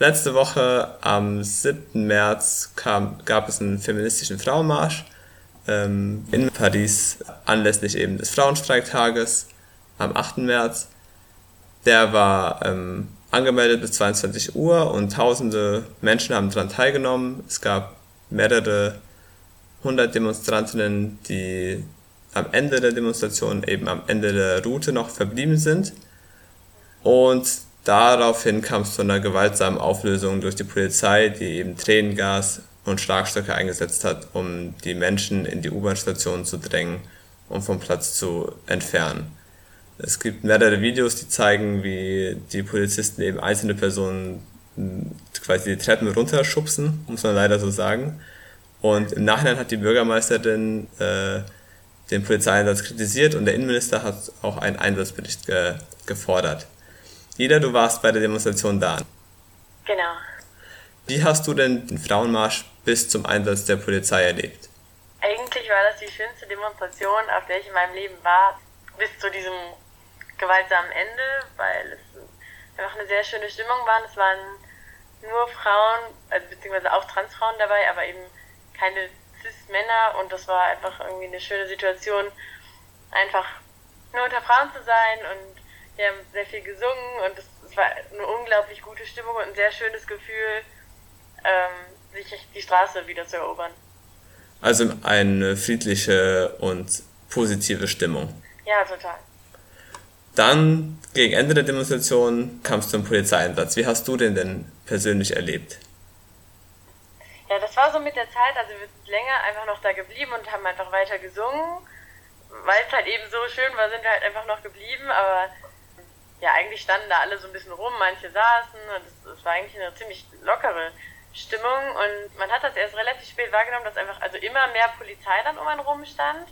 Letzte Woche am 7. März kam, gab es einen feministischen Frauenmarsch ähm, in Paris anlässlich eben des Frauenstreiktages am 8. März. Der war ähm, angemeldet bis 22 Uhr und tausende Menschen haben daran teilgenommen. Es gab mehrere hundert Demonstrantinnen, die am Ende der Demonstration, eben am Ende der Route noch verblieben sind. Und daraufhin kam es zu einer gewaltsamen Auflösung durch die Polizei, die eben Tränengas und Schlagstöcke eingesetzt hat, um die Menschen in die U-Bahn-Station zu drängen und vom Platz zu entfernen. Es gibt mehrere Videos, die zeigen, wie die Polizisten eben einzelne Personen quasi die Treppen runterschubsen, muss man leider so sagen. Und im Nachhinein hat die Bürgermeisterin äh, den Polizeieinsatz kritisiert und der Innenminister hat auch einen Einsatzbericht ge gefordert. Ida, du warst bei der Demonstration da. Genau. Wie hast du denn den Frauenmarsch bis zum Einsatz der Polizei erlebt? Eigentlich war das die schönste Demonstration, auf der ich in meinem Leben war, bis zu diesem gewaltsamen Ende, weil es einfach eine sehr schöne Stimmung war. Es waren nur Frauen, also beziehungsweise auch Transfrauen dabei, aber eben keine Cis-Männer und das war einfach irgendwie eine schöne Situation, einfach nur unter Frauen zu sein und wir haben sehr viel gesungen und es, es war eine unglaublich gute Stimmung und ein sehr schönes Gefühl, ähm, sich die Straße wieder zu erobern. Also eine friedliche und positive Stimmung. Ja, total. Dann, gegen Ende der Demonstration, kam es zum Polizeieinsatz. Wie hast du den denn persönlich erlebt? Ja, das war so mit der Zeit, also wir sind länger einfach noch da geblieben und haben einfach weiter gesungen. Weil es halt eben so schön war, sind wir halt einfach noch geblieben, aber ja, eigentlich standen da alle so ein bisschen rum, manche saßen und es, war eigentlich eine ziemlich lockere Stimmung und man hat das erst relativ spät wahrgenommen, dass einfach also immer mehr Polizei dann um einen rum stand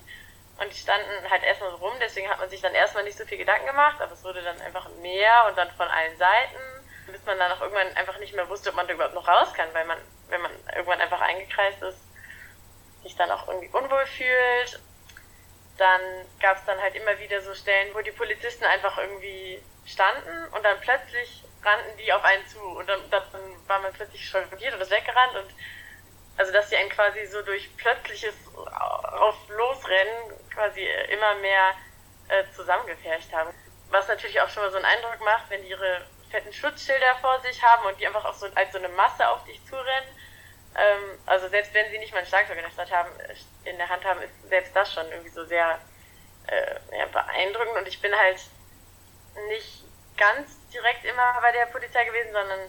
und die standen halt erstmal so rum, deswegen hat man sich dann erstmal nicht so viel Gedanken gemacht, aber es wurde dann einfach mehr und dann von allen Seiten, bis man dann auch irgendwann einfach nicht mehr wusste, ob man da überhaupt noch raus kann, weil man, wenn man irgendwann einfach eingekreist ist, sich dann auch irgendwie unwohl fühlt. Dann gab es dann halt immer wieder so Stellen, wo die Polizisten einfach irgendwie standen und dann plötzlich rannten die auf einen zu und dann, dann war man plötzlich schockiert und ist weggerannt und also dass sie einen quasi so durch plötzliches auf Losrennen quasi immer mehr äh, zusammengepfercht haben. Was natürlich auch schon mal so einen Eindruck macht, wenn die ihre fetten Schutzschilder vor sich haben und die einfach auch so als so eine Masse auf dich zurennen. Ähm, also selbst wenn sie nicht mal ein Schlagzeug in der Stadt haben, in der Hand haben, ist selbst das schon irgendwie so sehr äh, ja, beeindruckend und ich bin halt nicht ganz direkt immer bei der Polizei gewesen, sondern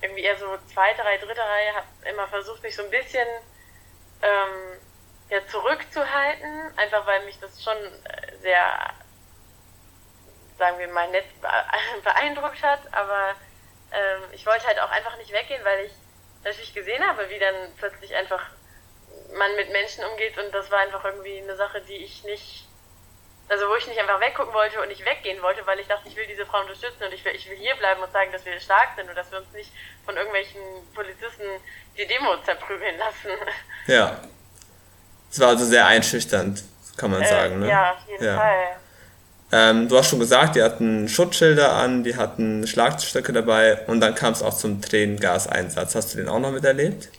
irgendwie eher so zweite Reihe, dritte Reihe, habe immer versucht, mich so ein bisschen ähm, ja, zurückzuhalten, einfach weil mich das schon äh, sehr, sagen wir mal, nett beeindruckt hat, aber ähm, ich wollte halt auch einfach nicht weggehen, weil ich natürlich gesehen habe, wie dann plötzlich einfach man mit Menschen umgeht. Und das war einfach irgendwie eine Sache, die ich nicht also wo ich nicht einfach weggucken wollte und nicht weggehen wollte, weil ich dachte, ich will diese Frau unterstützen und ich will, ich will hier bleiben und sagen, dass wir stark sind und dass wir uns nicht von irgendwelchen Polizisten die Demo zerprügeln lassen. Ja. Es war also sehr einschüchternd, kann man äh, sagen. Ne? Ja, auf jeden ja. Fall. Ähm, du hast schon gesagt, die hatten Schutzschilder an, die hatten Schlagstöcke dabei und dann kam es auch zum Tränengaseinsatz. Hast du den auch noch miterlebt?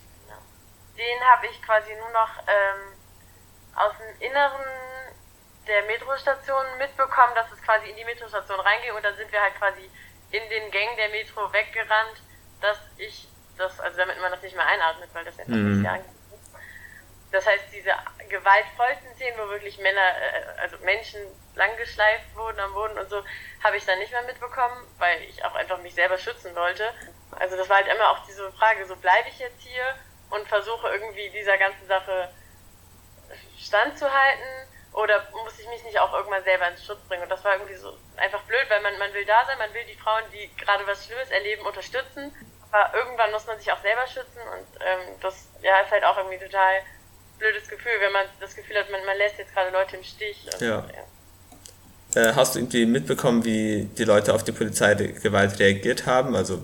Den habe ich quasi nur noch ähm, aus dem Inneren der Metrostation mitbekommen, dass es quasi in die Metrostation reingeht und dann sind wir halt quasi in den Gängen der Metro weggerannt, dass ich das, also damit man das nicht mehr einatmet, weil das einfach mhm. nicht angeht. Das heißt, diese gewaltvollsten Szenen, wo wirklich Männer, äh, also Menschen langgeschleift wurden am Boden und so, habe ich dann nicht mehr mitbekommen, weil ich auch einfach mich selber schützen wollte. Also das war halt immer auch diese Frage, so bleibe ich jetzt hier und versuche irgendwie dieser ganzen Sache standzuhalten oder muss ich mich nicht auch irgendwann selber ins Schutz bringen? Und das war irgendwie so einfach blöd, weil man, man will da sein, man will die Frauen, die gerade was Schlimmes erleben, unterstützen. Aber irgendwann muss man sich auch selber schützen und ähm, das ja, ist halt auch irgendwie total blödes Gefühl, wenn man das Gefühl hat, man, man lässt jetzt gerade Leute im Stich. Und, ja. ja. Äh, hast du irgendwie mitbekommen, wie die Leute auf die Polizeigewalt reagiert haben? Also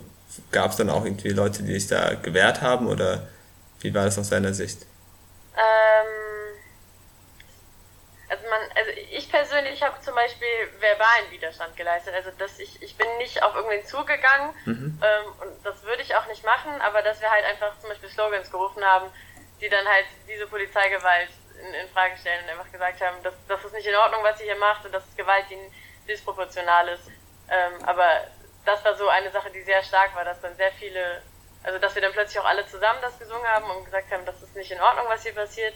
gab es dann auch irgendwie Leute, die sich da gewehrt haben oder wie war das aus deiner Sicht? Ich persönlich ich habe zum Beispiel verbalen Widerstand geleistet. Also dass ich, ich bin nicht auf irgendwen zugegangen mhm. ähm, und das würde ich auch nicht machen, aber dass wir halt einfach zum Beispiel Slogans gerufen haben, die dann halt diese Polizeigewalt in, in Frage stellen und einfach gesagt haben, das, das ist nicht in Ordnung, was ihr hier macht und das ist Gewalt, die disproportional ist. Ähm, aber das war so eine Sache, die sehr stark war, dass dann sehr viele, also dass wir dann plötzlich auch alle zusammen das gesungen haben und gesagt haben, das ist nicht in Ordnung, was hier passiert,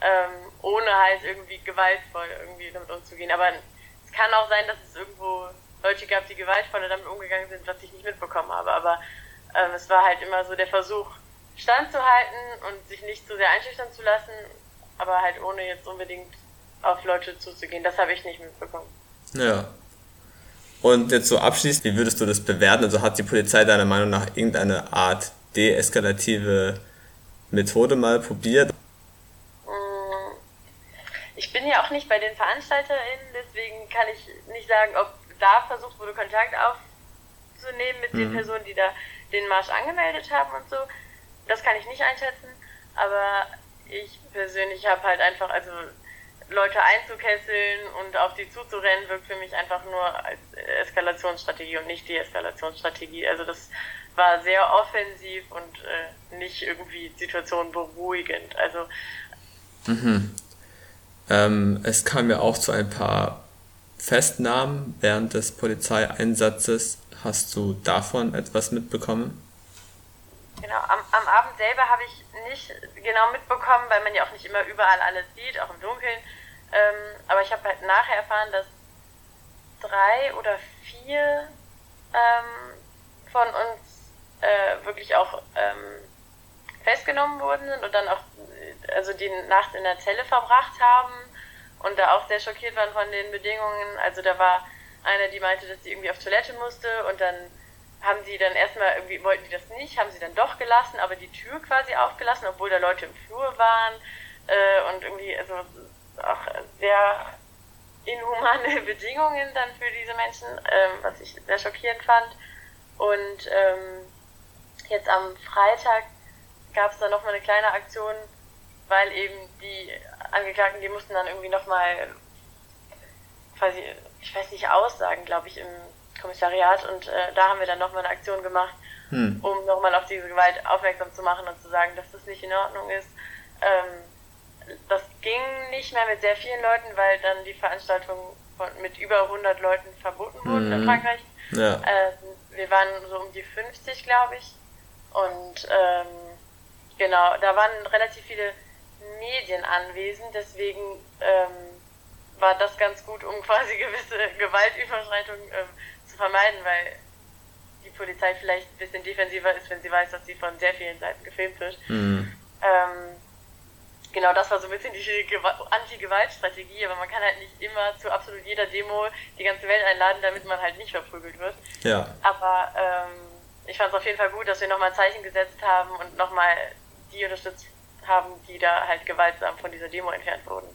ähm, ohne halt irgendwie gewaltvoll irgendwie damit umzugehen. Aber es kann auch sein, dass es irgendwo Leute gab, die gewaltvoller damit umgegangen sind, was ich nicht mitbekommen habe. Aber ähm, es war halt immer so der Versuch, standzuhalten und sich nicht zu sehr einschüchtern zu lassen, aber halt ohne jetzt unbedingt auf Leute zuzugehen. Das habe ich nicht mitbekommen. Ja. Und jetzt so abschließend, wie würdest du das bewerten? Also hat die Polizei deiner Meinung nach irgendeine Art deeskalative Methode mal probiert? Ich bin ja auch nicht bei den VeranstalterInnen, deswegen kann ich nicht sagen, ob da versucht wurde, Kontakt aufzunehmen mit mhm. den Personen, die da den Marsch angemeldet haben und so. Das kann ich nicht einschätzen, aber ich persönlich habe halt einfach, also Leute einzukesseln und auf die zuzurennen, wirkt für mich einfach nur als Eskalationsstrategie und nicht Deeskalationsstrategie. Also das war sehr offensiv und äh, nicht irgendwie Situation beruhigend. Also mhm. Ähm, es kam ja auch zu ein paar Festnahmen während des Polizeieinsatzes. Hast du davon etwas mitbekommen? Genau, am, am Abend selber habe ich nicht genau mitbekommen, weil man ja auch nicht immer überall alles sieht, auch im Dunkeln. Ähm, aber ich habe halt nachher erfahren, dass drei oder vier ähm, von uns äh, wirklich auch ähm, festgenommen worden sind und dann auch also die Nacht in der Zelle verbracht haben und da auch sehr schockiert waren von den Bedingungen. Also da war eine, die meinte, dass sie irgendwie auf Toilette musste und dann haben sie dann erstmal irgendwie, wollten die das nicht, haben sie dann doch gelassen, aber die Tür quasi aufgelassen, obwohl da Leute im Flur waren äh, und irgendwie, also auch sehr inhumane Bedingungen dann für diese Menschen, ähm, was ich sehr schockierend fand. Und ähm, jetzt am Freitag gab es dann nochmal eine kleine Aktion, weil eben die Angeklagten, die mussten dann irgendwie nochmal quasi, ich weiß nicht, aussagen, glaube ich, im Kommissariat und äh, da haben wir dann nochmal eine Aktion gemacht, hm. um nochmal auf diese Gewalt aufmerksam zu machen und zu sagen, dass das nicht in Ordnung ist. Ähm, das ging nicht mehr mit sehr vielen Leuten, weil dann die Veranstaltung von, mit über 100 Leuten verboten wurde hm. in Frankreich. Ja. Ähm, wir waren so um die 50, glaube ich. Und ähm, genau, da waren relativ viele Medien anwesend, deswegen ähm, war das ganz gut, um quasi gewisse Gewaltüberschreitungen ähm, zu vermeiden, weil die Polizei vielleicht ein bisschen defensiver ist, wenn sie weiß, dass sie von sehr vielen Seiten gefilmt wird. Mhm. Ähm, genau, das war so ein bisschen die Anti-Gewalt-Strategie, aber man kann halt nicht immer zu absolut jeder Demo die ganze Welt einladen, damit man halt nicht verprügelt wird. Ja. Aber ähm, ich fand es auf jeden Fall gut, dass wir nochmal ein Zeichen gesetzt haben und nochmal die unterstützt haben, die da halt gewaltsam von dieser Demo entfernt wurden.